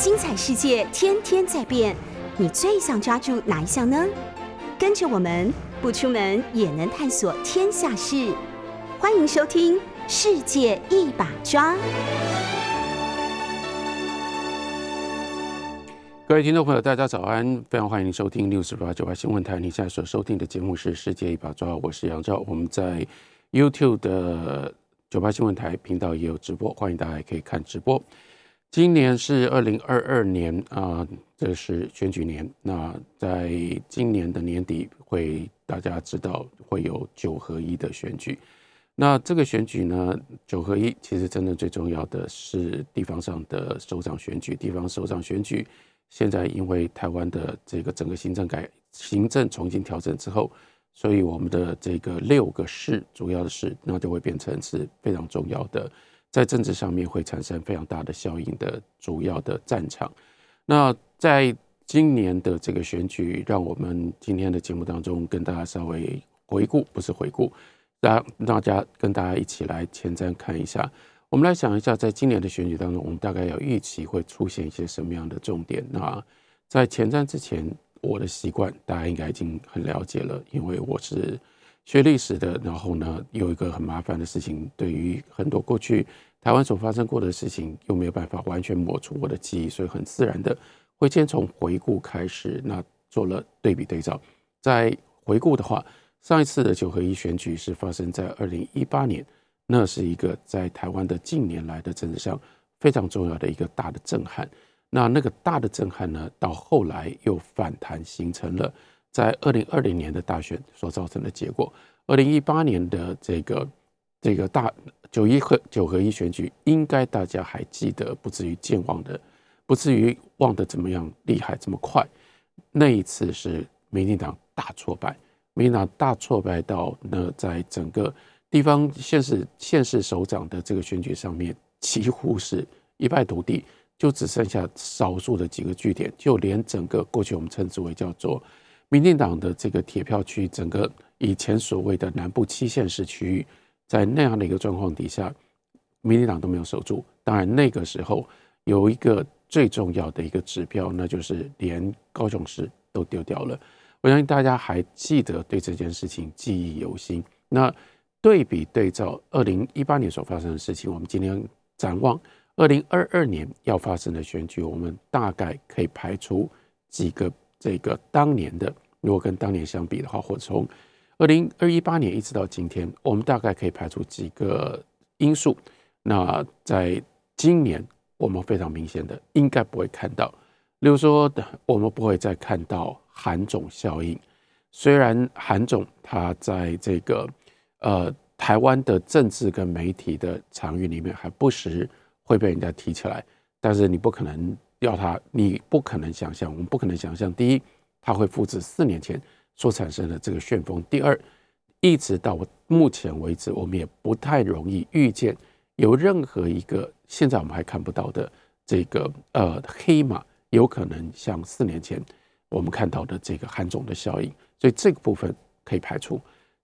精彩世界天天在变，你最想抓住哪一项呢？跟着我们不出门也能探索天下事，欢迎收听《世界一把抓》。各位听众朋友，大家早安！非常欢迎您收听六十八九八新闻台。你现在所收听的节目是《世界一把抓》，我是杨照。我们在 YouTube 的九八新闻台频道也有直播，欢迎大家可以看直播。今年是二零二二年啊，这是选举年。那在今年的年底，会大家知道会有九合一的选举。那这个选举呢，九合一其实真的最重要的是地方上的首长选举。地方首长选举现在因为台湾的这个整个行政改行政重新调整之后，所以我们的这个六个市主要的市，那就会变成是非常重要的。在政治上面会产生非常大的效应的主要的战场。那在今年的这个选举，让我们今天的节目当中跟大家稍微回顾，不是回顾，让大家跟大家一起来前瞻看一下。我们来想一下，在今年的选举当中，我们大概有预期会出现一些什么样的重点？那在前瞻之前，我的习惯大家应该已经很了解了，因为我是。学历史的，然后呢，有一个很麻烦的事情，对于很多过去台湾所发生过的事情，又没有办法完全抹除我的记忆，所以很自然的会先从回顾开始，那做了对比对照。在回顾的话，上一次的九合一选举是发生在二零一八年，那是一个在台湾的近年来的政治上非常重要的一个大的震撼。那那个大的震撼呢，到后来又反弹，形成了。在二零二零年的大选所造成的结果，二零一八年的这个这个大九一和九合一选举，应该大家还记得，不至于健忘的，不至于忘得怎么样厉害这么快。那一次是民进党大挫败，民进党大挫败到呢在整个地方县市县市首长的这个选举上面，几乎是一败涂地，就只剩下少数的几个据点，就连整个过去我们称之为叫做。民进党的这个铁票区，整个以前所谓的南部七县市区域，在那样的一个状况底下，民进党都没有守住。当然，那个时候有一个最重要的一个指标，那就是连高雄市都丢掉了。我相信大家还记得对这件事情记忆犹新。那对比对照二零一八年所发生的事情，我们今天展望二零二二年要发生的选举，我们大概可以排除几个。这个当年的，如果跟当年相比的话，或从二零二一八年一直到今天，我们大概可以排除几个因素。那在今年，我们非常明显的应该不会看到，例如说，我们不会再看到韩总效应。虽然韩总他在这个呃台湾的政治跟媒体的场域里面还不时会被人家提起来，但是你不可能。要他，你不可能想象，我们不可能想象。第一，它会复制四年前所产生的这个旋风；第二，一直到目前为止，我们也不太容易预见有任何一个现在我们还看不到的这个呃黑马，有可能像四年前我们看到的这个韩总的效应。所以这个部分可以排除。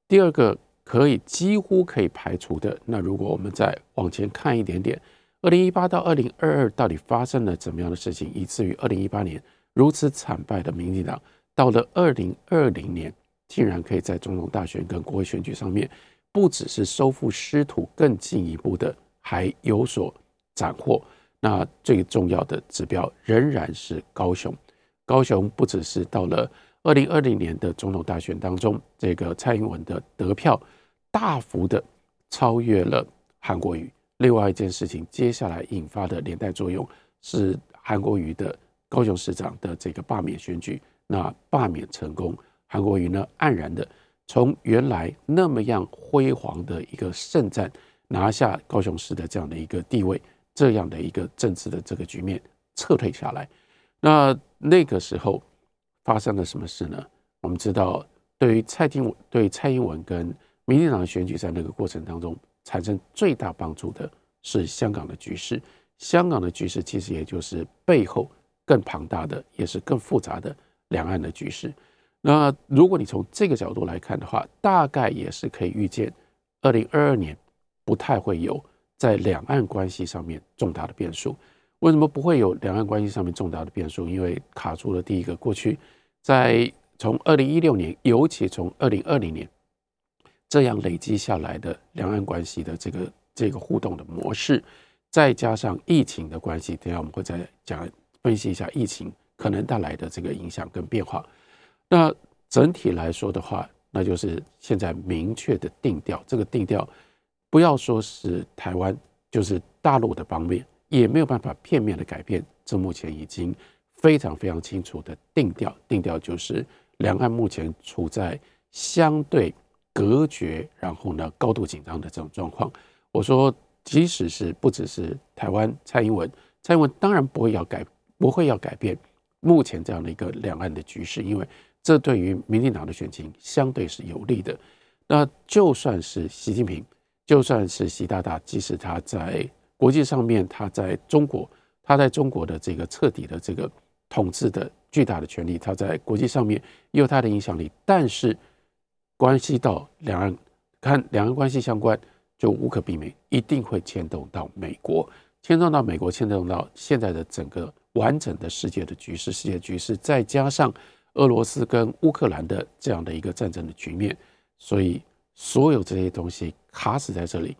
第二个可以几乎可以排除的，那如果我们再往前看一点点。二零一八到二零二二到底发生了怎么样的事情，以至于二零一八年如此惨败的民进党，到了二零二零年，竟然可以在总统大选跟国会选举上面，不只是收复失土，更进一步的还有所斩获。那最重要的指标仍然是高雄。高雄不只是到了二零二零年的总统大选当中，这个蔡英文的得票大幅的超越了韩国瑜。另外一件事情，接下来引发的连带作用是韩国瑜的高雄市长的这个罢免选举。那罢免成功，韩国瑜呢黯然的从原来那么样辉煌的一个胜战，拿下高雄市的这样的一个地位，这样的一个政治的这个局面撤退下来。那那个时候发生了什么事呢？我们知道，对于蔡英文、对蔡英文跟民进党选举，在那个过程当中。产生最大帮助的是香港的局势，香港的局势其实也就是背后更庞大的，也是更复杂的两岸的局势。那如果你从这个角度来看的话，大概也是可以预见，二零二二年不太会有在两岸关系上面重大的变数。为什么不会有两岸关系上面重大的变数？因为卡住了第一个，过去在从二零一六年，尤其从二零二零年这样累积下来的两岸关系的这个这个互动的模式，再加上疫情的关系，等下我们会再讲分析一下疫情可能带来的这个影响跟变化。那整体来说的话，那就是现在明确的定调，这个定调不要说是台湾，就是大陆的方面。也没有办法片面的改变，这目前已经非常非常清楚的定调，定调就是两岸目前处在相对隔绝，然后呢高度紧张的这种状况。我说，即使是不只是台湾蔡英文，蔡英文当然不会要改，不会要改变目前这样的一个两岸的局势，因为这对于民进党的选情相对是有利的。那就算是习近平，就算是习大大，即使他在国际上面，他在中国，他在中国的这个彻底的这个统治的巨大的权力，他在国际上面也有他的影响力。但是关系到两岸，看两岸关系相关，就无可避免，一定会牵动到美国，牵动到美国，牵动到现在的整个完整的世界的局势，世界局势，再加上俄罗斯跟乌克兰的这样的一个战争的局面，所以所有这些东西卡死在这里。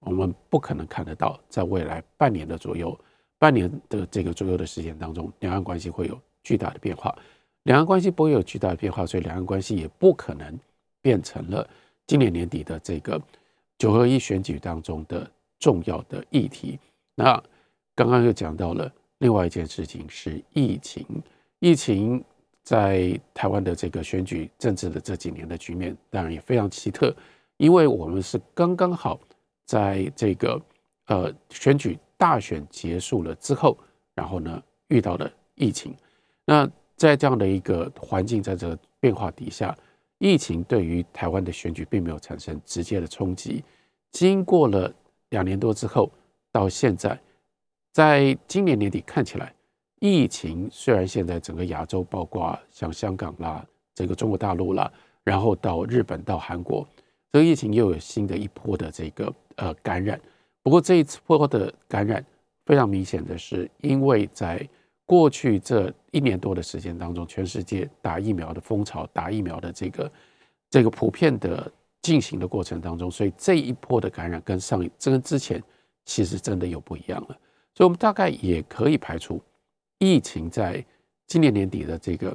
我们不可能看得到，在未来半年的左右，半年的这个左右的时间当中，两岸关系会有巨大的变化。两岸关系不会有巨大的变化，所以两岸关系也不可能变成了今年年底的这个九合一选举当中的重要的议题。那刚刚又讲到了另外一件事情是疫情，疫情在台湾的这个选举政治的这几年的局面，当然也非常奇特，因为我们是刚刚好。在这个呃选举大选结束了之后，然后呢遇到了疫情，那在这样的一个环境，在这个变化底下，疫情对于台湾的选举并没有产生直接的冲击。经过了两年多之后，到现在，在今年年底看起来，疫情虽然现在整个亚洲，包括像香港啦、这个中国大陆啦，然后到日本、到韩国，这个疫情又有新的一波的这个。呃，感染。不过这一次波的感染非常明显的是，因为在过去这一年多的时间当中，全世界打疫苗的风潮、打疫苗的这个这个普遍的进行的过程当中，所以这一波的感染跟上一跟之前其实真的有不一样了。所以我们大概也可以排除疫情在今年年底的这个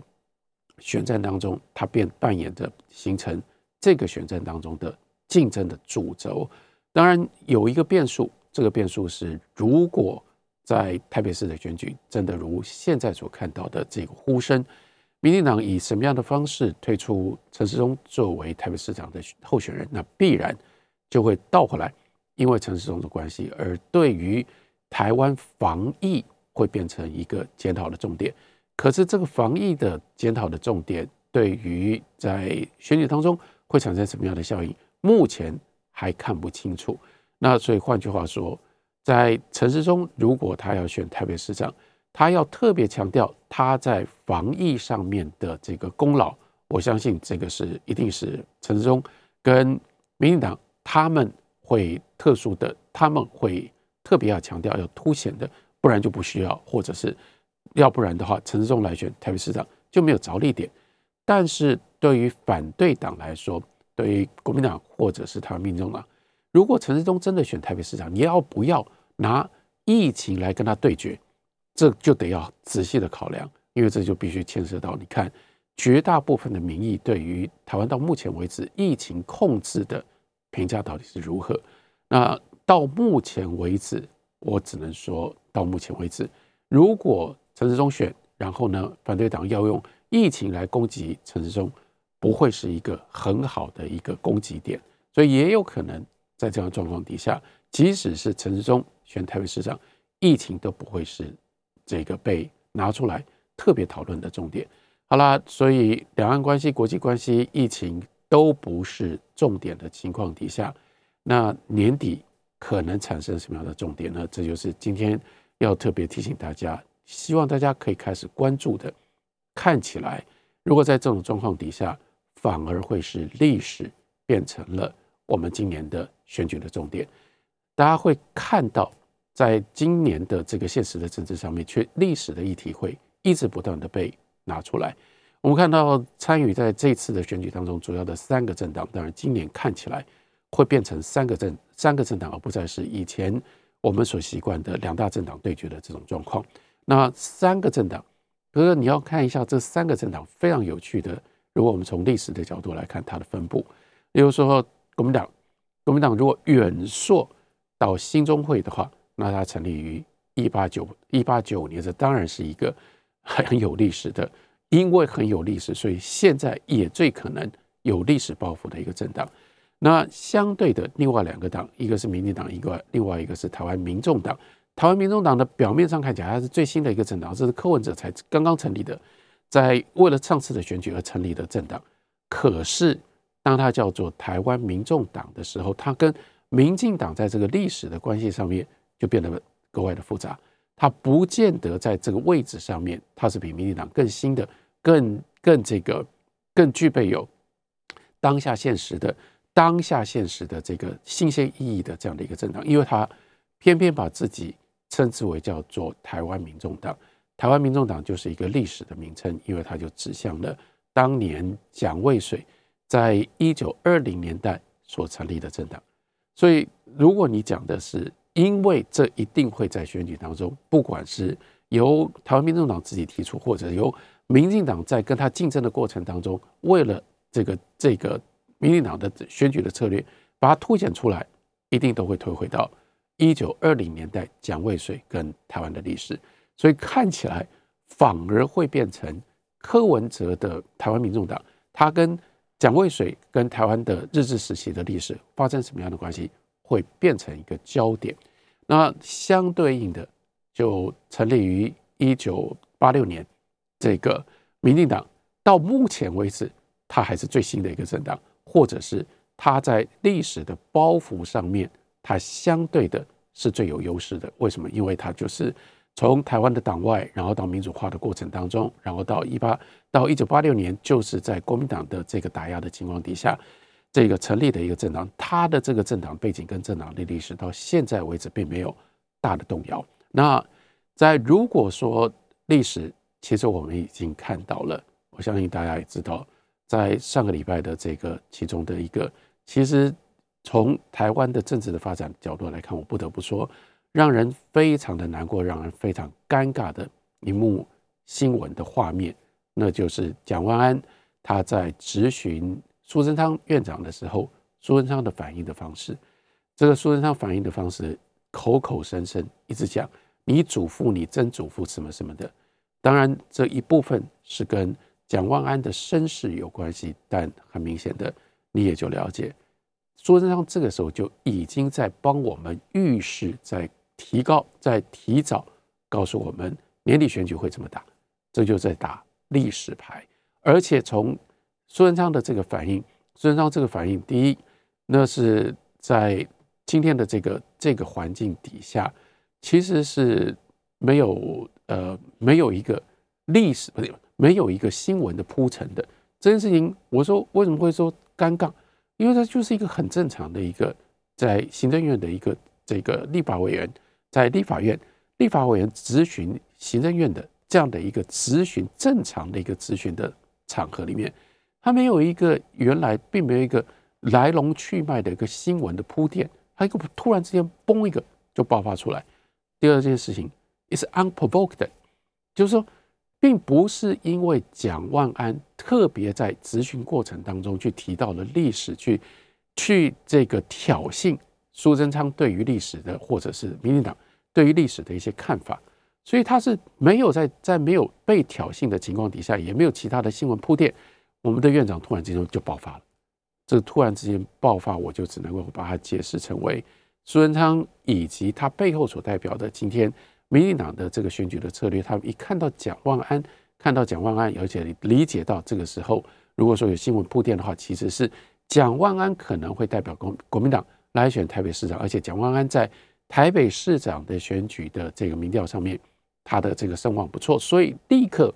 选战当中，它便扮演着形成这个选战当中的竞争的主轴。当然有一个变数，这个变数是，如果在台北市的选举真的如现在所看到的这个呼声，民进党以什么样的方式推出陈时中作为台北市长的候选人，那必然就会倒回来，因为陈时中的关系，而对于台湾防疫会变成一个检讨的重点。可是这个防疫的检讨的重点，对于在选举当中会产生什么样的效应？目前。还看不清楚，那所以换句话说，在陈市中，如果他要选台北市长，他要特别强调他在防疫上面的这个功劳，我相信这个是一定是陈市中跟民进党他们会特殊的，他们会特别要强调要凸显的，不然就不需要，或者是要不然的话，陈市中来选台北市长就没有着力点。但是对于反对党来说，对于国民党或者是台湾民众党，如果陈世忠真的选台北市长，你要不要拿疫情来跟他对决？这就得要仔细的考量，因为这就必须牵涉到你看绝大部分的民意对于台湾到目前为止疫情控制的评价到底是如何。那到目前为止，我只能说到目前为止，如果陈世忠选，然后呢，反对党要用疫情来攻击陈世忠。不会是一个很好的一个攻击点，所以也有可能在这样状况底下，即使是陈时中选台北市长，疫情都不会是这个被拿出来特别讨论的重点。好啦，所以两岸关系、国际关系、疫情都不是重点的情况底下，那年底可能产生什么样的重点呢？这就是今天要特别提醒大家，希望大家可以开始关注的。看起来，如果在这种状况底下，反而会是历史变成了我们今年的选举的重点，大家会看到在今年的这个现实的政治上面，却历史的议题会一直不断的被拿出来。我们看到参与在这次的选举当中，主要的三个政党，当然今年看起来会变成三个政三个政党，而不再是以前我们所习惯的两大政党对决的这种状况。那三个政党，可是你要看一下这三个政党非常有趣的，如果我们从历史的角度来看它的分布，例如说国民党，国民党如果远溯到新中会的话，那它成立于一八九一八九五年，这当然是一个很有历史的。因为很有历史，所以现在也最可能有历史抱负的一个政党。那相对的，另外两个党，一个是民进党，一个另外一个是台湾民众党。台湾民众党的表面上看起来它是最新的一个政党，这是柯文哲才刚刚成立的，在为了上次的选举而成立的政党。可是当它叫做台湾民众党的时候，它跟民进党在这个历史的关系上面就变得格外的复杂。它不见得在这个位置上面，它是比民进党更新的。更更这个更具备有当下现实的当下现实的这个新鲜意义的这样的一个政党，因为他偏偏把自己称之为叫做台湾民众党。台湾民众党就是一个历史的名称，因为它就指向了当年蒋渭水在一九二零年代所成立的政党。所以，如果你讲的是因为这一定会在选举当中，不管是由台湾民众党自己提出，或者由民进党在跟他竞争的过程当中，为了这个这个民进党的选举的策略，把它凸显出来，一定都会推回到一九二零年代蒋渭水跟台湾的历史，所以看起来反而会变成柯文哲的台湾民众党，他跟蒋渭水跟台湾的日治时期的历史发生什么样的关系，会变成一个焦点。那相对应的，就成立于一九八六年。这个民进党到目前为止，它还是最新的一个政党，或者是它在历史的包袱上面，它相对的是最有优势的。为什么？因为它就是从台湾的党外，然后到民主化的过程当中，然后到一八到一九八六年，就是在国民党的这个打压的情况底下，这个成立的一个政党。它的这个政党背景跟政党的历史到现在为止并没有大的动摇。那在如果说历史，其实我们已经看到了，我相信大家也知道，在上个礼拜的这个其中的一个，其实从台湾的政治的发展角度来看，我不得不说，让人非常的难过、让人非常尴尬的一幕新闻的画面，那就是蒋万安他在质询苏贞昌院长的时候，苏贞昌的反应的方式，这个苏贞昌反应的方式，口口声声一直讲你祖父、你曾祖父什么什么的。当然，这一部分是跟蒋万安的身世有关系，但很明显的，你也就了解，苏贞昌这个时候就已经在帮我们预示，在提高，在提早告诉我们年底选举会怎么打，这就在打历史牌。而且从苏贞昌的这个反应，苏贞昌这个反应，第一，那是在今天的这个这个环境底下，其实是没有。呃，没有一个历史，不是没有一个新闻的铺陈的这件事情。我说为什么会说尴尬？因为它就是一个很正常的一个在行政院的一个这个立法委员在立法院立法委员咨询行政院的这样的一个咨询正常的一个咨询的场合里面，他没有一个原来并没有一个来龙去脉的一个新闻的铺垫，他一个突然之间嘣一个就爆发出来。第二件事情。is unprovoked，就是说，并不是因为蒋万安特别在咨询过程当中去提到了历史，去去这个挑衅苏贞昌对于历史的，或者是民进党对于历史的一些看法，所以他是没有在在没有被挑衅的情况底下，也没有其他的新闻铺垫，我们的院长突然之间就爆发了。这突然之间爆发，我就只能够把它解释成为苏贞昌以及他背后所代表的今天。民进党的这个选举的策略，他们一看到蒋万安，看到蒋万安，而且理解到这个时候，如果说有新闻铺垫的话，其实是蒋万安可能会代表国国民党来选台北市长，而且蒋万安在台北市长的选举的这个民调上面，他的这个声望不错，所以立刻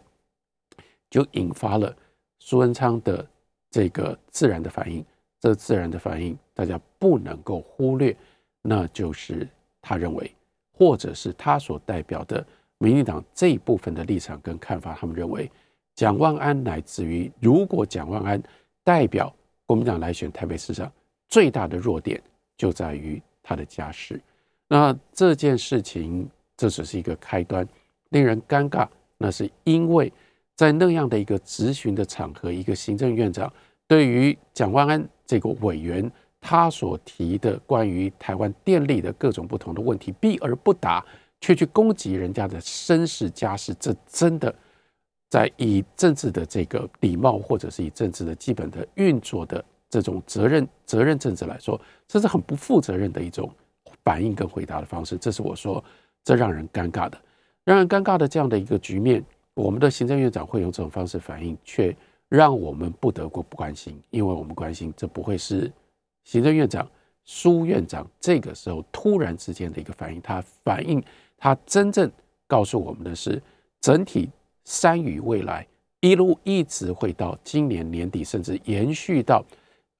就引发了苏文昌的这个自然的反应。这自然的反应，大家不能够忽略，那就是他认为。或者是他所代表的民进党这一部分的立场跟看法，他们认为蒋万安乃至于如果蒋万安代表国民党来选台北市长，最大的弱点就在于他的家世。那这件事情这只是一个开端，令人尴尬，那是因为在那样的一个质询的场合，一个行政院长对于蒋万安这个委员。他所提的关于台湾电力的各种不同的问题，避而不答，却去攻击人家的身世家世，这真的在以政治的这个礼貌，或者是以政治的基本的运作的这种责任责任政治来说，这是很不负责任的一种反应跟回答的方式。这是我说这让人尴尬的，让人尴尬的这样的一个局面，我们的行政院长会用这种方式反应，却让我们不得不不关心，因为我们关心这不会是。行政院长苏院长这个时候突然之间的一个反应，他反应他真正告诉我们的是，整体山雨未来一路一直会到今年年底，甚至延续到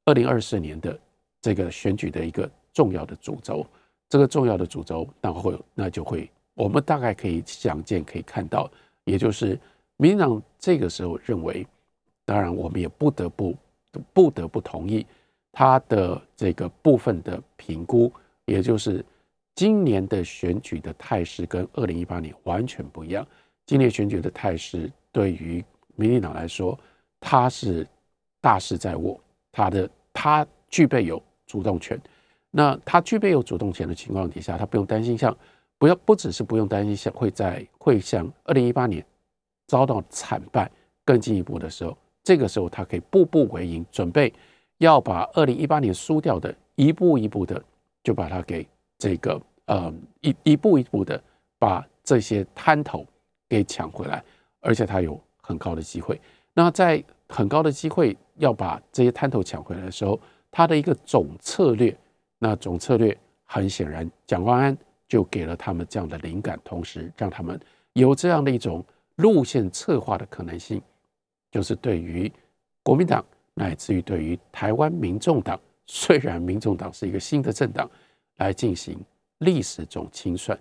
二零二四年的这个选举的一个重要的主轴。这个重要的主轴，那会那就会我们大概可以想见，可以看到，也就是民进党这个时候认为，当然我们也不得不不得不同意。他的这个部分的评估，也就是今年的选举的态势跟二零一八年完全不一样。今年选举的态势对于民进党来说，他是大势在握，他的他具备有主动权。那他具备有主动权的情况底下，他不用担心像不要不只是不用担心像会在会像二零一八年遭到惨败，更进一步的时候，这个时候他可以步步为营，准备。要把二零一八年输掉的一步一步的，就把它给这个呃一一步一步的把这些滩头给抢回来，而且他有很高的机会。那在很高的机会要把这些滩头抢回来的时候，他的一个总策略，那总策略很显然，蒋万安就给了他们这样的灵感，同时让他们有这样的一种路线策划的可能性，就是对于国民党。乃至于对于台湾民众党，虽然民众党是一个新的政党，来进行历史总清算，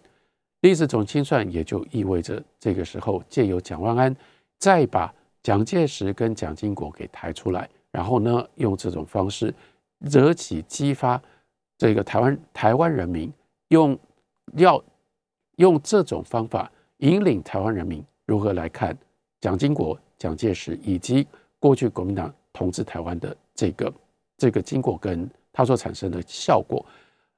历史总清算也就意味着这个时候借由蒋万安，再把蒋介石跟蒋经国给抬出来，然后呢，用这种方式惹起激发这个台湾台湾人民，用要用这种方法引领台湾人民如何来看蒋经国、蒋介石以及过去国民党。统治台湾的这个这个经过跟它所产生的效果，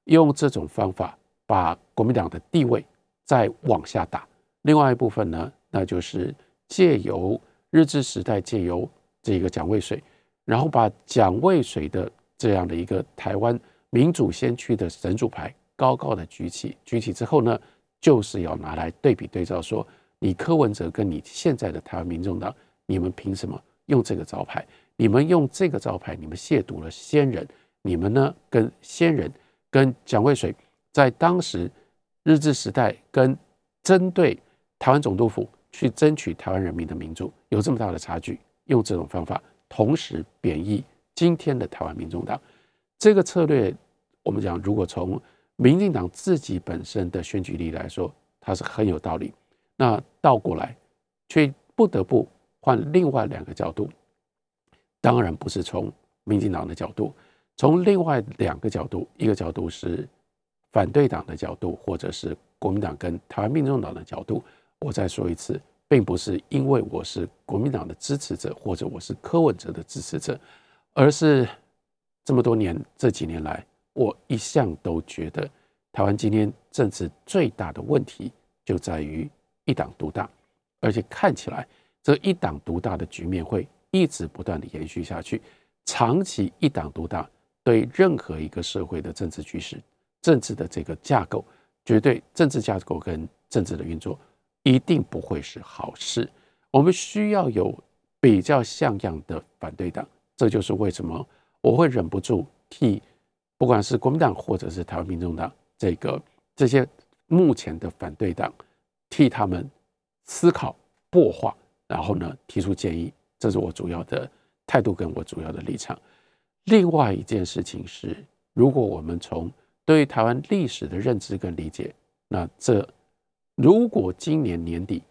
用这种方法把国民党的地位再往下打。另外一部分呢，那就是借由日治时代借由这个蒋渭水，然后把蒋渭水的这样的一个台湾民主先驱的神主牌高高的举起，举起之后呢，就是要拿来对比对照，说你柯文哲跟你现在的台湾民众党，你们凭什么用这个招牌？你们用这个招牌，你们亵渎了先人。你们呢，跟先人、跟蒋渭水在当时日治时代，跟针对台湾总督府去争取台湾人民的民主，有这么大的差距。用这种方法，同时贬义今天的台湾民众党，这个策略，我们讲，如果从民进党自己本身的选举力来说，它是很有道理。那倒过来，却不得不换另外两个角度。当然不是从民进党的角度，从另外两个角度，一个角度是反对党的角度，或者是国民党跟台湾民众党的角度。我再说一次，并不是因为我是国民党的支持者，或者我是柯文哲的支持者，而是这么多年这几年来，我一向都觉得台湾今天政治最大的问题就在于一党独大，而且看起来这一党独大的局面会。一直不断的延续下去，长期一党独大，对任何一个社会的政治局势、政治的这个架构，绝对政治架构跟政治的运作，一定不会是好事。我们需要有比较像样的反对党，这就是为什么我会忍不住替不管是国民党或者是台湾民众党这个这些目前的反对党，替他们思考、破化，然后呢提出建议。这是我主要的态度跟我主要的立场。另外一件事情是，如果我们从对台湾历史的认知跟理解，那这如果今年年底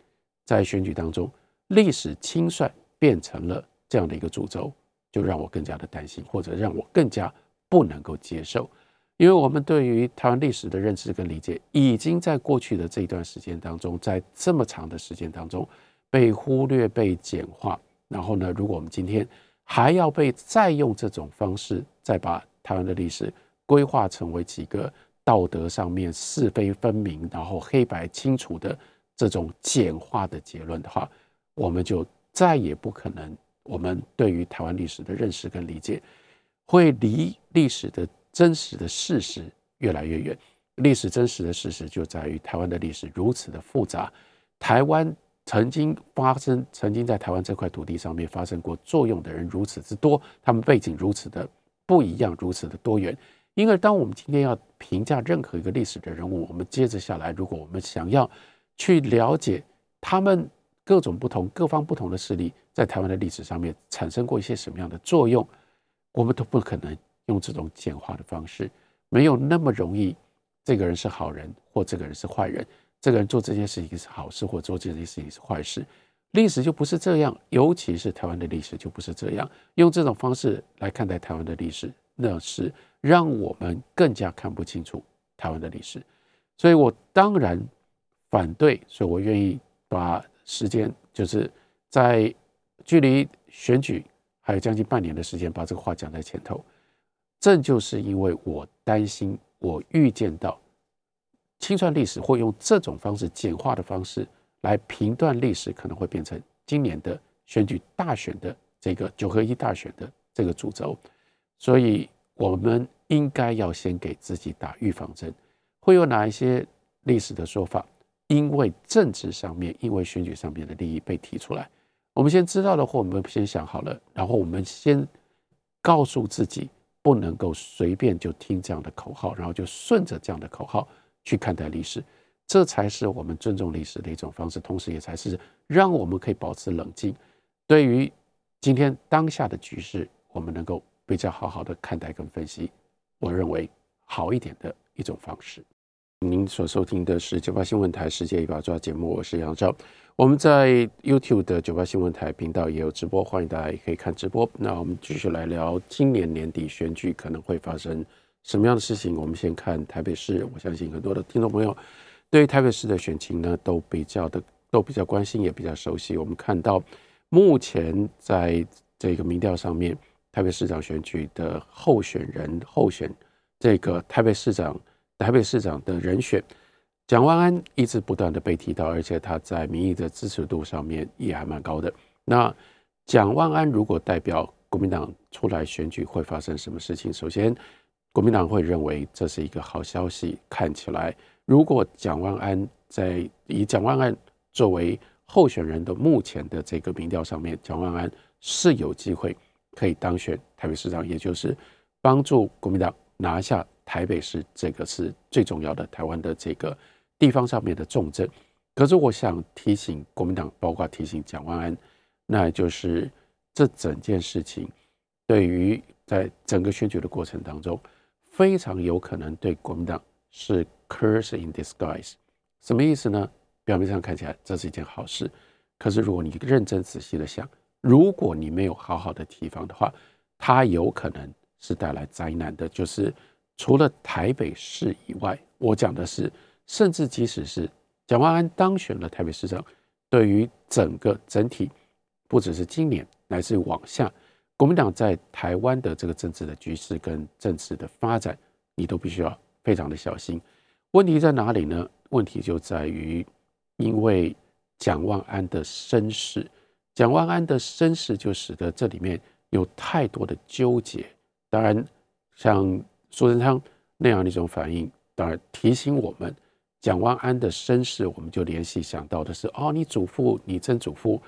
在选举当中，历史清算变成了这样的一个主轴，就让我更加的担心，或者让我更加不能够接受。因为我们对于台湾历史的认知跟理解，已经在过去的这一段时间当中，在这么长的时间当中被忽略、被简化。然后呢，如果我们今天还要被再用这种方式，再把台湾的历史规划成为几个道德上面是非分明，然后黑白清楚的这种简化的结论的话，我们就再也不可能，我们对于台湾历史的认识跟理解，会离历史的真实的事实越来越远。历史真实的事实就在于台湾的历史如此的复杂，台湾曾经发生，曾经在台湾这块土地上面发生过作用的人如此之多，他们背景如此的不一样，如此的多元。因而，当我们今天要评价任何一个历史的人物，我们接着下来，如果我们想要去了解他们。各种不同、各方不同的势力在台湾的历史上面产生过一些什么样的作用，我们都不可能用这种简化的方式，没有那么容易。这个人是好人，或这个人是坏人，这个人做这件事情是好事，或做这件事情是坏事。历史就不是这样，尤其是台湾的历史就不是这样。用这种方式来看待台湾的历史，那是让我们更加看不清楚台湾的历史。所以我当然反对，所以我愿意把。时间就是在距离选举还有将近半年的时间，把这个话讲在前头。正就是因为我担心，我预见到清算历史会用这种方式简化的方式来评断历史，可能会变成今年的选举大选的这个九合一大选的这个主轴。所以，我们应该要先给自己打预防针。会有哪一些历史的说法？因为政治上面，因为选举上面的利益被提出来，我们先知道的话，我们先想好了，然后我们先告诉自己，不能够随便就听这样的口号，然后就顺着这样的口号去看待历史，这才是我们尊重历史的一种方式，同时也才是让我们可以保持冷静，对于今天当下的局势，我们能够比较好好的看待跟分析，我认为好一点的一种方式。您所收听的是九八新闻台世界一把抓节目，我是杨照。我们在 YouTube 的九八新闻台频道也有直播，欢迎大家也可以看直播。那我们继续来聊今年年底选举可能会发生什么样的事情。我们先看台北市，我相信很多的听众朋友对于台北市的选情呢都比较的都比较关心，也比较熟悉。我们看到目前在这个民调上面，台北市长选举的候选人候选这个台北市长。台北市长的人选蒋万安一直不断的被提到，而且他在民意的支持度上面也还蛮高的。那蒋万安如果代表国民党出来选举，会发生什么事情？首先，国民党会认为这是一个好消息。看起来，如果蒋万安在以蒋万安作为候选人的目前的这个民调上面，蒋万安是有机会可以当选台北市长，也就是帮助国民党拿下。台北市这个是最重要的台湾的这个地方上面的重镇，可是我想提醒国民党，包括提醒蒋万安，那就是这整件事情对于在整个选举的过程当中，非常有可能对国民党是 curse in disguise。什么意思呢？表面上看起来这是一件好事，可是如果你认真仔细的想，如果你没有好好的提防的话，它有可能是带来灾难的，就是。除了台北市以外，我讲的是，甚至即使是蒋万安当选了台北市长，对于整个整体，不只是今年，乃至往下，国民党在台湾的这个政治的局势跟政治的发展，你都必须要非常的小心。问题在哪里呢？问题就在于，因为蒋万安的身世，蒋万安的身世就使得这里面有太多的纠结。当然，像。苏贞昌那样的一种反应，当然提醒我们蒋万安的身世，我们就联系想到的是：哦，你祖父、你曾祖父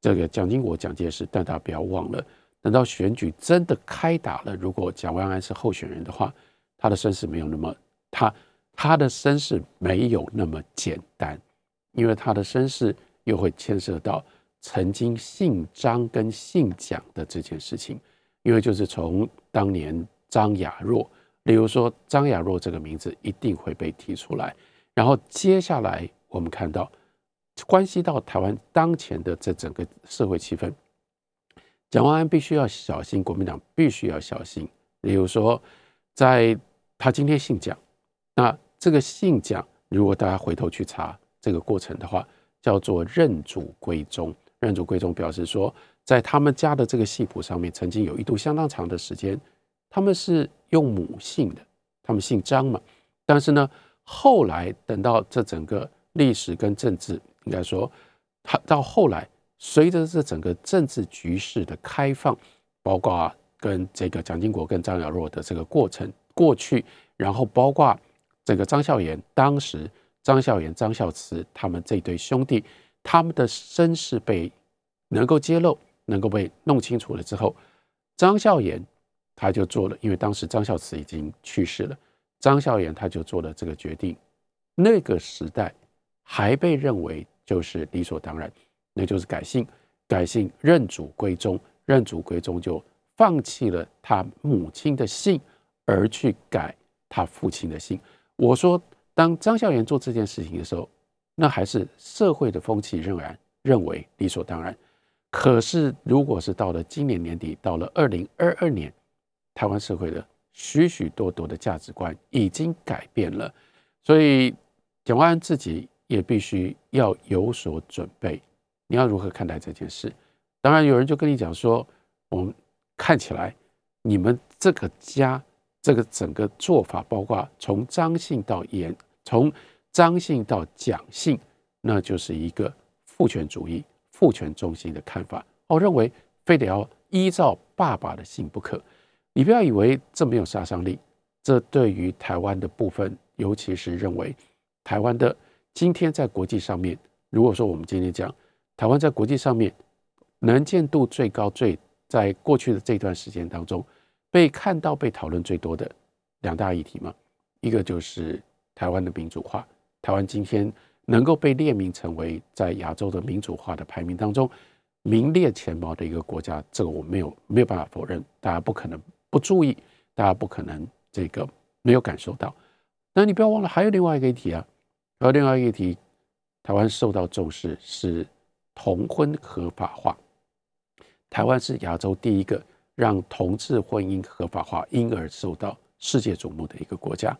这个蒋经国、蒋介石。但大家不要忘了，等到选举真的开打了，如果蒋万安是候选人的话，他的身世没有那么他他的身世没有那么简单，因为他的身世又会牵涉到曾经姓张跟姓蒋的这件事情，因为就是从当年。张雅若，例如说张雅若这个名字一定会被提出来，然后接下来我们看到，关系到台湾当前的这整个社会气氛，蒋万安必须要小心，国民党必须要小心。例如说，在他今天姓蒋，那这个姓蒋，如果大家回头去查这个过程的话，叫做认祖归宗。认祖归宗表示说，在他们家的这个系谱上面，曾经有一度相当长的时间，他们是用母姓的，他们姓张嘛。但是呢，后来等到这整个历史跟政治，应该说，他到后来，随着这整个政治局势的开放，包括。跟这个蒋经国跟张亚若的这个过程过去，然后包括这个张孝言，当时张孝言、张孝慈他们这对兄弟，他们的身世被能够揭露，能够被弄清楚了之后，张孝言他就做了，因为当时张孝慈已经去世了，张孝言他就做了这个决定。那个时代还被认为就是理所当然，那就是改姓，改姓认祖归宗，认祖归宗就。放弃了他母亲的姓，而去改他父亲的姓。我说，当张孝言做这件事情的时候，那还是社会的风气仍然认为理所当然。可是，如果是到了今年年底，到了二零二二年，台湾社会的许许多多的价值观已经改变了，所以蒋万自己也必须要有所准备。你要如何看待这件事？当然，有人就跟你讲说，我们。看起来，你们这个家这个整个做法，包括从张姓到严，从张姓到蒋姓，那就是一个父权主义、父权中心的看法。我认为非得要依照爸爸的姓不可。你不要以为这没有杀伤力，这对于台湾的部分，尤其是认为台湾的今天在国际上面，如果说我们今天讲台湾在国际上面能见度最高、最在过去的这段时间当中，被看到、被讨论最多的两大议题嘛，一个就是台湾的民主化。台湾今天能够被列名成为在亚洲的民主化的排名当中名列前茅的一个国家，这个我没有没有办法否认。大家不可能不注意，大家不可能这个没有感受到。那你不要忘了，还有另外一个议题啊，还有另外一个议题，台湾受到重视是同婚合法化。台湾是亚洲第一个让同志婚姻合法化，因而受到世界瞩目的一个国家。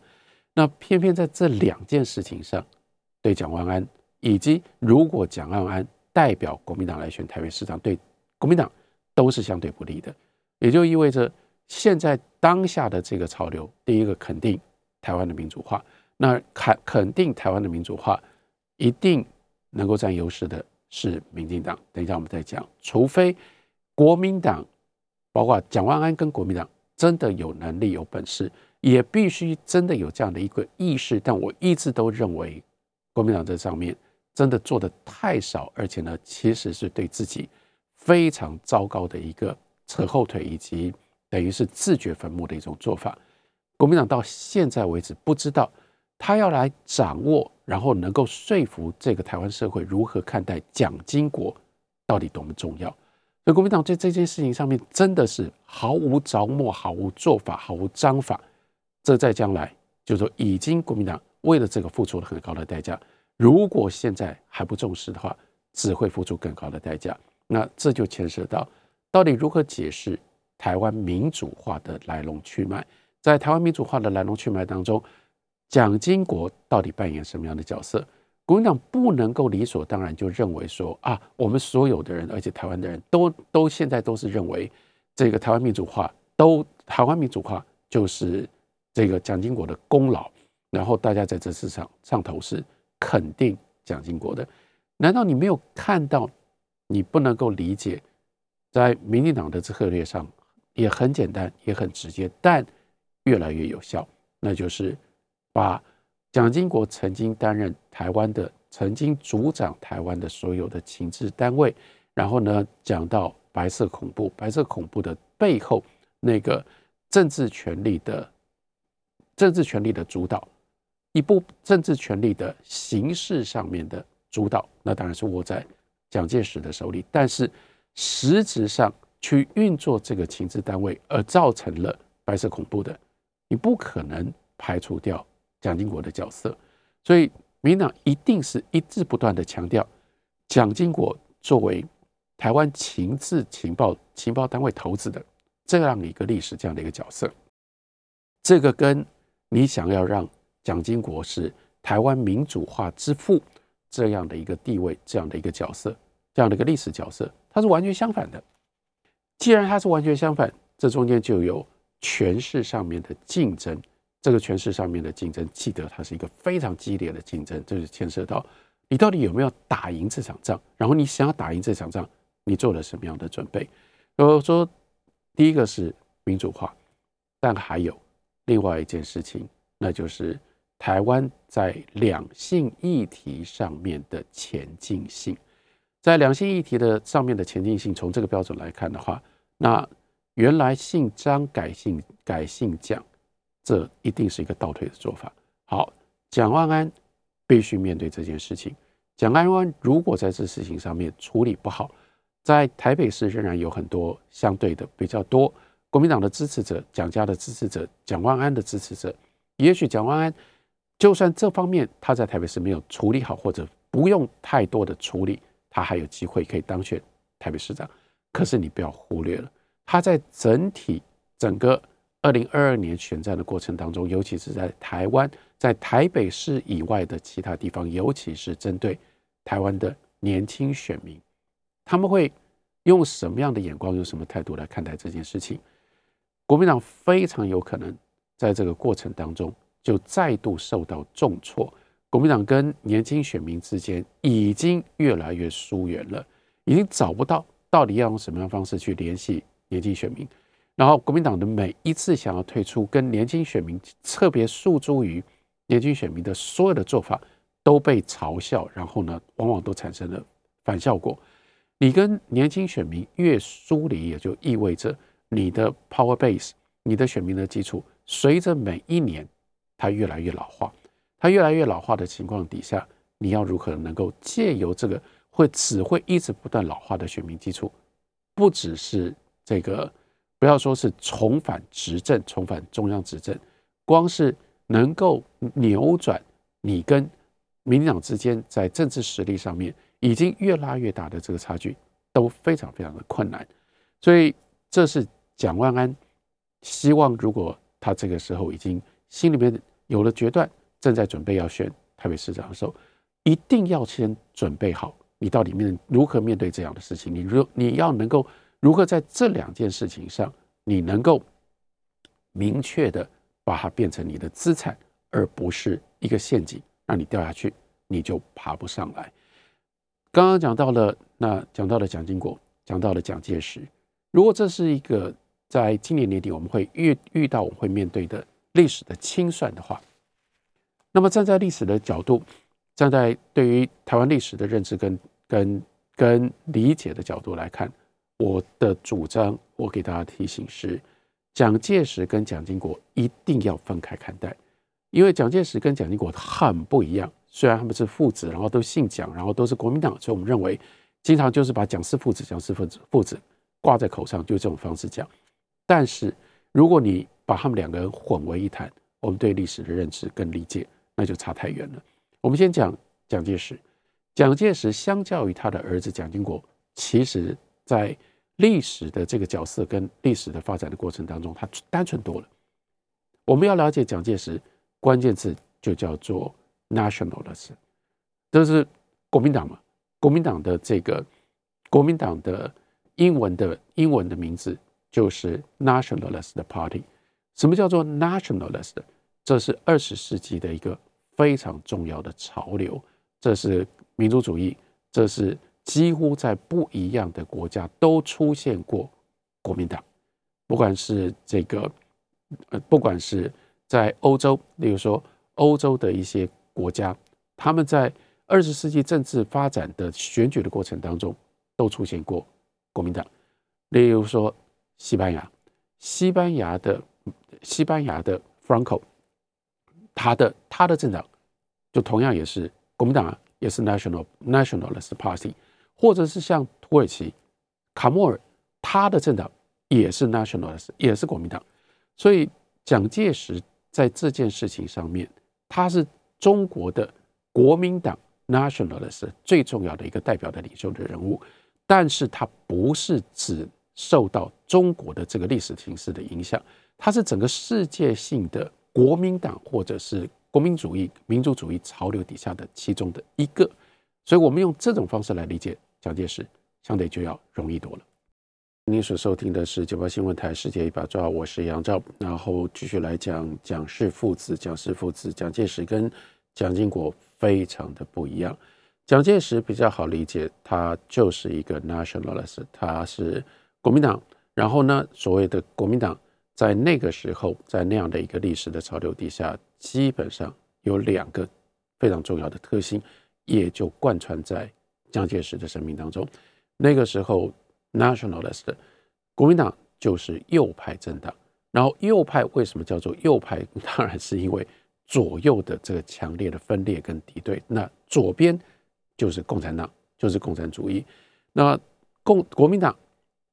那偏偏在这两件事情上，对蒋万安以及如果蒋万安代表国民党来选台北市长，对国民党都是相对不利的。也就意味着，现在当下的这个潮流，第一个肯定台湾的民主化，那肯肯定台湾的民主化，一定能够占优势的是民进党。等一下我们再讲，除非。国民党，包括蒋万安跟国民党，真的有能力、有本事，也必须真的有这样的一个意识。但我一直都认为，国民党这上面真的做的太少，而且呢，其实是对自己非常糟糕的一个扯后腿，以及等于是自掘坟墓的一种做法。国民党到现在为止，不知道他要来掌握，然后能够说服这个台湾社会如何看待蒋经国到底多么重要。那国民党在这件事情上面真的是毫无着墨、毫无做法、毫无章法。这在将来，就是说，已经国民党为了这个付出了很高的代价。如果现在还不重视的话，只会付出更高的代价。那这就牵涉到，到底如何解释台湾民主化的来龙去脉？在台湾民主化的来龙去脉当中，蒋经国到底扮演什么样的角色？国民党不能够理所当然就认为说啊，我们所有的人，而且台湾的人都都现在都是认为这个台湾民主化都台湾民主化就是这个蒋经国的功劳，然后大家在这市场上头是肯定蒋经国的，难道你没有看到？你不能够理解，在民进党的策略上也很简单，也很直接，但越来越有效，那就是把。蒋经国曾经担任台湾的，曾经主掌台湾的所有的情治单位，然后呢，讲到白色恐怖，白色恐怖的背后那个政治权力的政治权力的主导，一部政治权力的形式上面的主导，那当然是握在蒋介石的手里，但是实质上去运作这个情治单位，而造成了白色恐怖的，你不可能排除掉。蒋经国的角色，所以民党一定是一直不断的强调，蒋经国作为台湾情治情报情报单位投资的这样一个历史这样的一个角色，这个跟你想要让蒋经国是台湾民主化之父这样的一个地位这样的一个角色这样的一个历史角色，它是完全相反的。既然它是完全相反，这中间就有权势上面的竞争。这个权势上面的竞争，记得它是一个非常激烈的竞争，这是牵涉到你到底有没有打赢这场仗，然后你想要打赢这场仗，你做了什么样的准备？我说，第一个是民主化，但还有另外一件事情，那就是台湾在两性议题上面的前进性。在两性议题的上面的前进性，从这个标准来看的话，那原来姓张改姓改姓蒋。这一定是一个倒退的做法。好，蒋万安必须面对这件事情。蒋万安如果在这事情上面处理不好，在台北市仍然有很多相对的比较多国民党的支持者、蒋家的支持者、蒋万安的支持者。也许蒋万安就算这方面他在台北市没有处理好，或者不用太多的处理，他还有机会可以当选台北市长。可是你不要忽略了，他在整体整个。二零二二年选战的过程当中，尤其是在台湾，在台北市以外的其他地方，尤其是针对台湾的年轻选民，他们会用什么样的眼光、用什么态度来看待这件事情？国民党非常有可能在这个过程当中就再度受到重挫。国民党跟年轻选民之间已经越来越疏远了，已经找不到到底要用什么样方式去联系年轻选民。然后，国民党的每一次想要退出，跟年轻选民特别诉诸于年轻选民的所有的做法，都被嘲笑，然后呢，往往都产生了反效果。你跟年轻选民越疏离，也就意味着你的 power base，你的选民的基础，随着每一年它越来越老化，它越来越老化的情况底下，你要如何能够借由这个会只会一直不断老化的选民基础，不只是这个。不要说是重返执政，重返中央执政，光是能够扭转你跟民进党之间在政治实力上面已经越拉越大的这个差距，都非常非常的困难。所以，这是蒋万安希望，如果他这个时候已经心里面有了决断，正在准备要选台北市长的时候，一定要先准备好，你到底面如何面对这样的事情？你如你要能够。如何在这两件事情上，你能够明确的把它变成你的资产，而不是一个陷阱，让你掉下去，你就爬不上来。刚刚讲到了，那讲到了蒋经国，讲到了蒋介石。如果这是一个在今年年底我们会遇遇到，我们会面对的历史的清算的话，那么站在历史的角度，站在对于台湾历史的认知跟跟跟理解的角度来看。我的主张，我给大家提醒是：蒋介石跟蒋经国一定要分开看待，因为蒋介石跟蒋经国很不一样。虽然他们是父子，然后都姓蒋，然后都是国民党，所以我们认为经常就是把蒋氏父子、蒋氏父子父子挂在口上，就这种方式讲。但是如果你把他们两个人混为一谈，我们对历史的认知跟理解那就差太远了。我们先讲蒋介石，蒋介石相较于他的儿子蒋经国，其实在历史的这个角色跟历史的发展的过程当中，它单纯多了。我们要了解蒋介石，关键字就叫做 nationalist，这是国民党嘛？国民党的这个国民党的英文的英文的名字就是 nationalist party。什么叫做 nationalist？这是二十世纪的一个非常重要的潮流，这是民族主义，这是。几乎在不一样的国家都出现过国民党，不管是这个，呃，不管是在欧洲，例如说欧洲的一些国家，他们在二十世纪政治发展的选举的过程当中都出现过国民党。例如说西班牙，西班牙的西班牙的 Franco，他的他的政党就同样也是国民党啊，也是 National Nationalist Party。或者是像土耳其卡莫尔，他的政党也是 nationalist，也是国民党。所以蒋介石在这件事情上面，他是中国的国民党 nationalist 最重要的一个代表的领袖的人物，但是他不是只受到中国的这个历史形势的影响，他是整个世界性的国民党或者是国民主义、民族主义潮流底下的其中的一个，所以我们用这种方式来理解蒋介石，相对就要容易多了。您所收听的是九八新闻台《世界一把抓》，我是杨照，然后继续来讲蒋氏父子。蒋氏父子，蒋介石跟蒋经国非常的不一样。蒋介石比较好理解，他就是一个 nationalist，他是国民党。然后呢，所谓的国民党在那个时候，在那样的一个历史的潮流底下，基本上有两个非常重要的特性，也就贯穿在蒋介石的生命当中。那个时候。Nationalist，国民党就是右派政党。然后右派为什么叫做右派？当然是因为左右的这个强烈的分裂跟敌对。那左边就是共产党，就是共产主义。那共国民党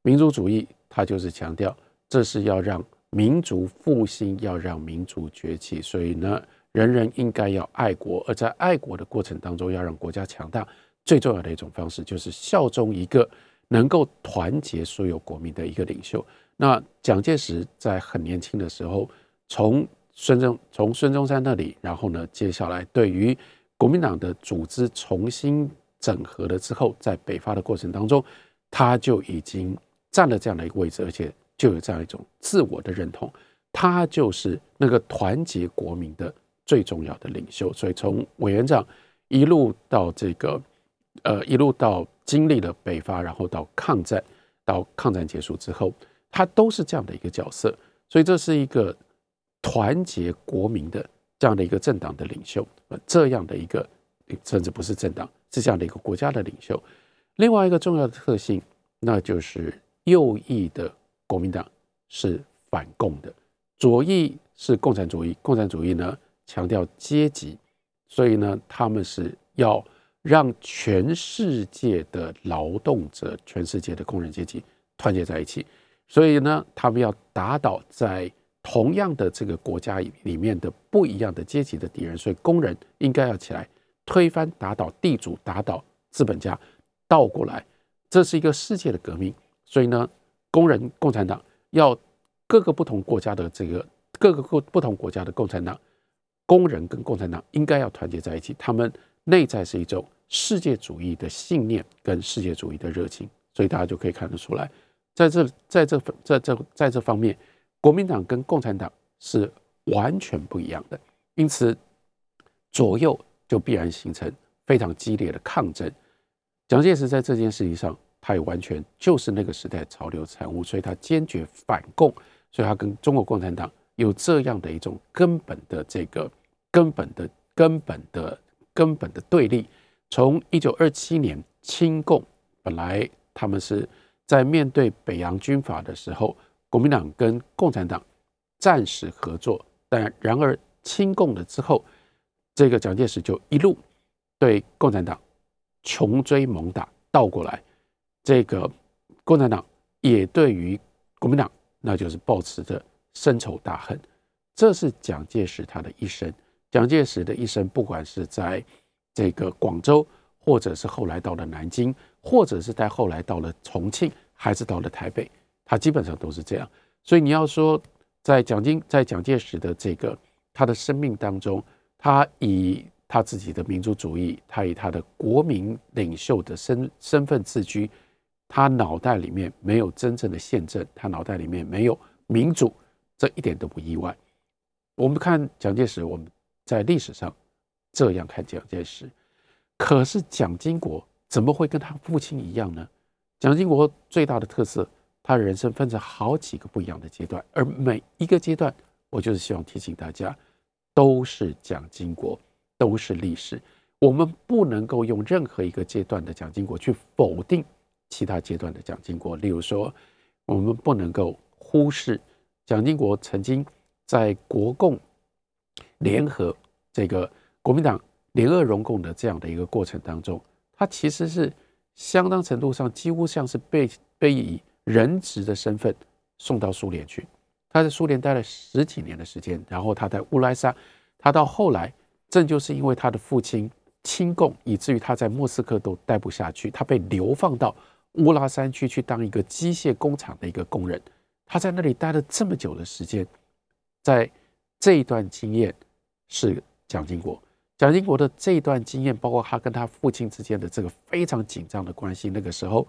民族主义，它就是强调这是要让民族复兴，要让民族崛起。所以呢，人人应该要爱国，而在爱国的过程当中，要让国家强大。最重要的一种方式就是效忠一个。能够团结所有国民的一个领袖。那蒋介石在很年轻的时候，从孙中从孙中山那里，然后呢，接下来对于国民党的组织重新整合了之后，在北伐的过程当中，他就已经占了这样的一个位置，而且就有这样一种自我的认同，他就是那个团结国民的最重要的领袖。所以从委员长一路到这个，呃，一路到。经历了北伐，然后到抗战，到抗战结束之后，他都是这样的一个角色，所以这是一个团结国民的这样的一个政党的领袖，呃，这样的一个甚至不是政党，是这样的一个国家的领袖。另外一个重要的特性，那就是右翼的国民党是反共的，左翼是共产主义，共产主义呢强调阶级，所以呢他们是要。让全世界的劳动者、全世界的工人阶级团结在一起，所以呢，他们要打倒在同样的这个国家里面的不一样的阶级的敌人，所以工人应该要起来推翻、打倒地主、打倒资本家，倒过来，这是一个世界的革命。所以呢，工人共产党要各个不同国家的这个各个不不同国家的共产党工人跟共产党应该要团结在一起，他们内在是一种。世界主义的信念跟世界主义的热情，所以大家就可以看得出来，在这在这在这在这方面，国民党跟共产党是完全不一样的，因此左右就必然形成非常激烈的抗争。蒋介石在这件事情上，他也完全就是那个时代潮流产物，所以他坚决反共，所以他跟中国共产党有这样的一种根本的这个根本的根本的根本的对立。从一九二七年清共本来他们是在面对北洋军阀的时候，国民党跟共产党暂时合作，但然而清共了之后，这个蒋介石就一路对共产党穷追猛打，倒过来，这个共产党也对于国民党那就是抱持着深仇大恨，这是蒋介石他的一生。蒋介石的一生，不管是在这个广州，或者是后来到了南京，或者是在后来到了重庆，还是到了台北，他基本上都是这样。所以你要说，在蒋经在蒋介石的这个他的生命当中，他以他自己的民族主义，他以他的国民领袖的身身份自居，他脑袋里面没有真正的宪政，他脑袋里面没有民主，这一点都不意外。我们看蒋介石，我们在历史上。这样看蒋介石，可是蒋经国怎么会跟他父亲一样呢？蒋经国最大的特色，他人生分成好几个不一样的阶段，而每一个阶段，我就是希望提醒大家，都是蒋经国，都是历史。我们不能够用任何一个阶段的蒋经国去否定其他阶段的蒋经国。例如说，我们不能够忽视蒋经国曾经在国共联合这个。国民党联俄容共的这样的一个过程当中，他其实是相当程度上几乎像是被被以人质的身份送到苏联去。他在苏联待了十几年的时间，然后他在乌拉萨，他到后来正就是因为他的父亲亲共，以至于他在莫斯科都待不下去，他被流放到乌拉山区去当一个机械工厂的一个工人。他在那里待了这么久的时间，在这一段经验是蒋经国。蒋经国的这一段经验，包括他跟他父亲之间的这个非常紧张的关系。那个时候，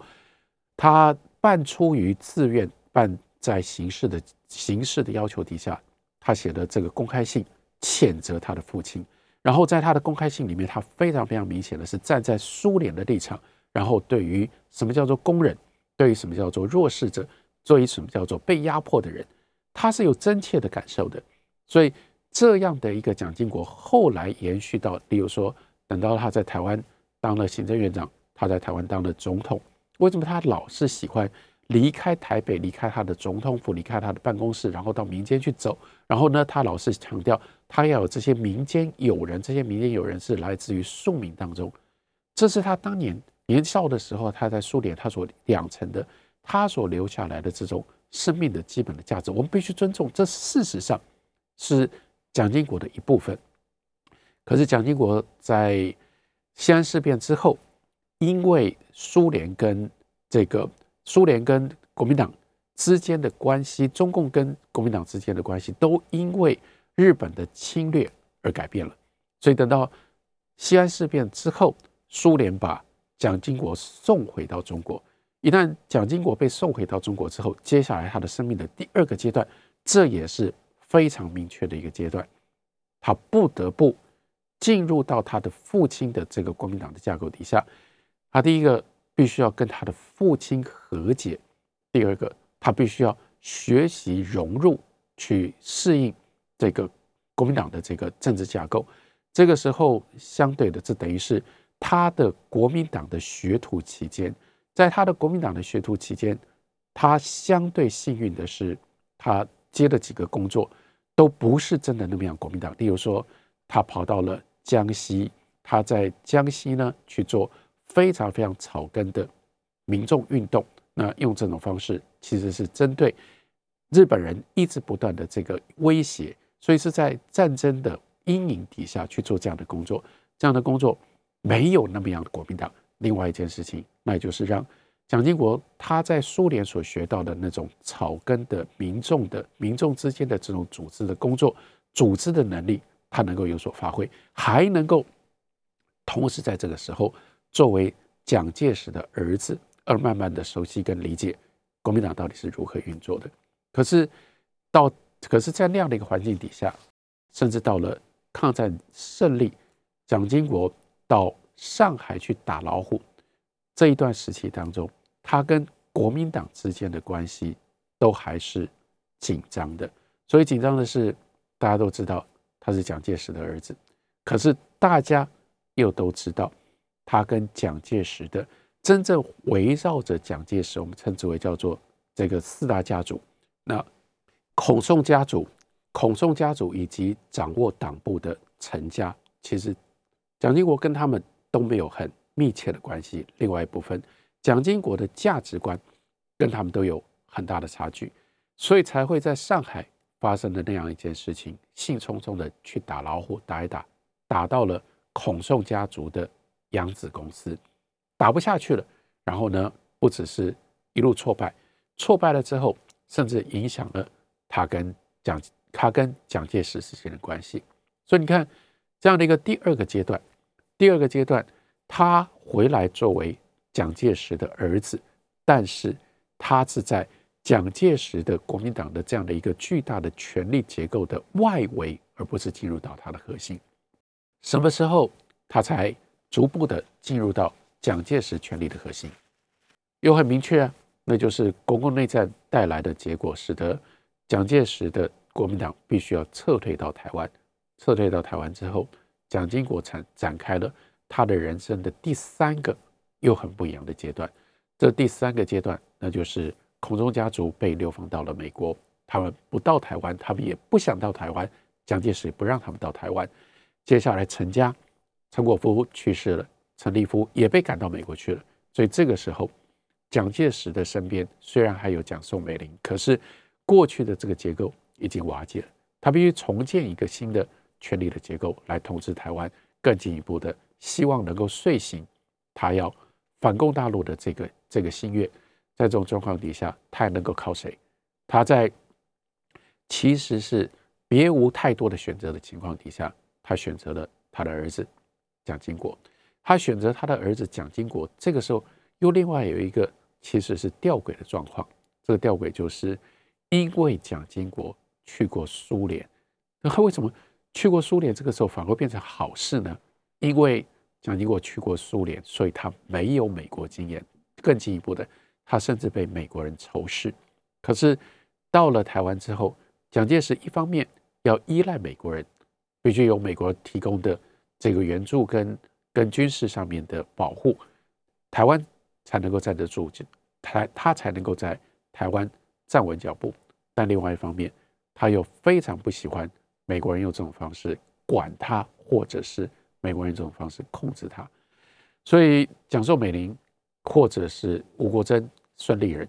他半出于自愿，半在形式的形式的要求底下，他写的这个公开信谴责他的父亲。然后在他的公开信里面，他非常非常明显的是站在苏联的立场，然后对于什么叫做工人，对于什么叫做弱势者，对于什么叫做被压迫的人，他是有真切的感受的。所以。这样的一个蒋经国，后来延续到，例如说，等到他在台湾当了行政院长，他在台湾当了总统，为什么他老是喜欢离开台北，离开他的总统府，离开他的办公室，然后到民间去走？然后呢，他老是强调他要有这些民间友人，这些民间友人是来自于庶民当中，这是他当年年少的时候，他在苏联他所养成的，他所留下来的这种生命的基本的价值，我们必须尊重。这事实上是。蒋经国的一部分，可是蒋经国在西安事变之后，因为苏联跟这个苏联跟国民党之间的关系，中共跟国民党之间的关系，都因为日本的侵略而改变了。所以等到西安事变之后，苏联把蒋经国送回到中国。一旦蒋经国被送回到中国之后，接下来他的生命的第二个阶段，这也是。非常明确的一个阶段，他不得不进入到他的父亲的这个国民党的架构底下。他第一个必须要跟他的父亲和解，第二个他必须要学习融入，去适应这个国民党的这个政治架构。这个时候，相对的，这等于是他的国民党的学徒期间，在他的国民党的学徒期间，他相对幸运的是，他。接的几个工作都不是真的那么样国民党，例如说他跑到了江西，他在江西呢去做非常非常草根的民众运动，那用这种方式其实是针对日本人一直不断的这个威胁，所以是在战争的阴影底下去做这样的工作，这样的工作没有那么样的国民党。另外一件事情，那也就是让。蒋经国他在苏联所学到的那种草根的民众的民众之间的这种组织的工作、组织的能力，他能够有所发挥，还能够同时在这个时候作为蒋介石的儿子，而慢慢的熟悉跟理解国民党到底是如何运作的。可是到可是，在那样的一个环境底下，甚至到了抗战胜利，蒋经国到上海去打老虎。这一段时期当中，他跟国民党之间的关系都还是紧张的。所以紧张的是，大家都知道他是蒋介石的儿子，可是大家又都知道，他跟蒋介石的真正围绕着蒋介石，我们称之为叫做这个四大家族。那孔宋家族、孔宋家族以及掌握党部的陈家，其实蒋经国跟他们都没有很。密切的关系，另外一部分，蒋经国的价值观跟他们都有很大的差距，所以才会在上海发生的那样一件事情，兴冲冲的去打老虎，打一打，打到了孔宋家族的养子公司，打不下去了。然后呢，不只是一路挫败，挫败了之后，甚至影响了他跟蒋他跟蒋介石之间的关系。所以你看，这样的一个第二个阶段，第二个阶段。他回来作为蒋介石的儿子，但是他是在蒋介石的国民党的这样的一个巨大的权力结构的外围，而不是进入到他的核心。什么时候他才逐步的进入到蒋介石权力的核心？又很明确啊，那就是国共内战带来的结果，使得蒋介石的国民党必须要撤退到台湾。撤退到台湾之后，蒋经国展展开了。他的人生的第三个又很不一样的阶段，这第三个阶段，那就是孔中家族被流放到了美国，他们不到台湾，他们也不想到台湾，蒋介石不让他们到台湾。接下来，陈家、陈果夫去世了，陈立夫也被赶到美国去了。所以这个时候，蒋介石的身边虽然还有蒋宋美龄，可是过去的这个结构已经瓦解了，他必须重建一个新的权力的结构来统治台湾，更进一步的。希望能够睡醒他要反攻大陆的这个这个心愿。在这种状况底下，他还能够靠谁？他在其实是别无太多的选择的情况底下，他选择了他的儿子蒋经国。他选择他的儿子蒋经国，这个时候又另外有一个其实是吊诡的状况。这个吊诡就是因为蒋经国去过苏联，那他为什么去过苏联？这个时候反而变成好事呢？因为蒋经国去过苏联，所以他没有美国经验。更进一步的。他甚至被美国人仇视，可是到了台湾之后，蒋介石一方面要依赖美国人，必须有美国提供的这个援助跟跟军事上面的保护，台湾才能够站得住，台他才能够在台湾站稳脚步。但另外一方面，他又非常不喜欢美国人用这种方式管他，或者是美国人这种方式控制他，所以蒋宋美龄。或者是吴国桢、孙立人，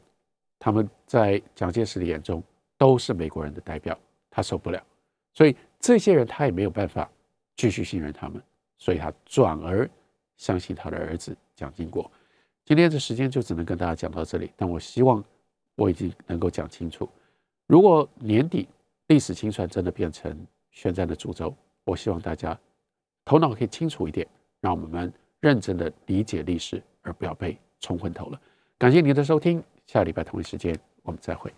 他们在蒋介石的眼中都是美国人的代表，他受不了，所以这些人他也没有办法继续信任他们，所以他转而相信他的儿子蒋经国。今天的时间就只能跟大家讲到这里，但我希望我已经能够讲清楚。如果年底历史清算真的变成宣战的诅咒，我希望大家头脑可以清楚一点，让我们认真的理解历史，而不要被。冲昏头了，感谢您的收听，下礼拜同一时间我们再会。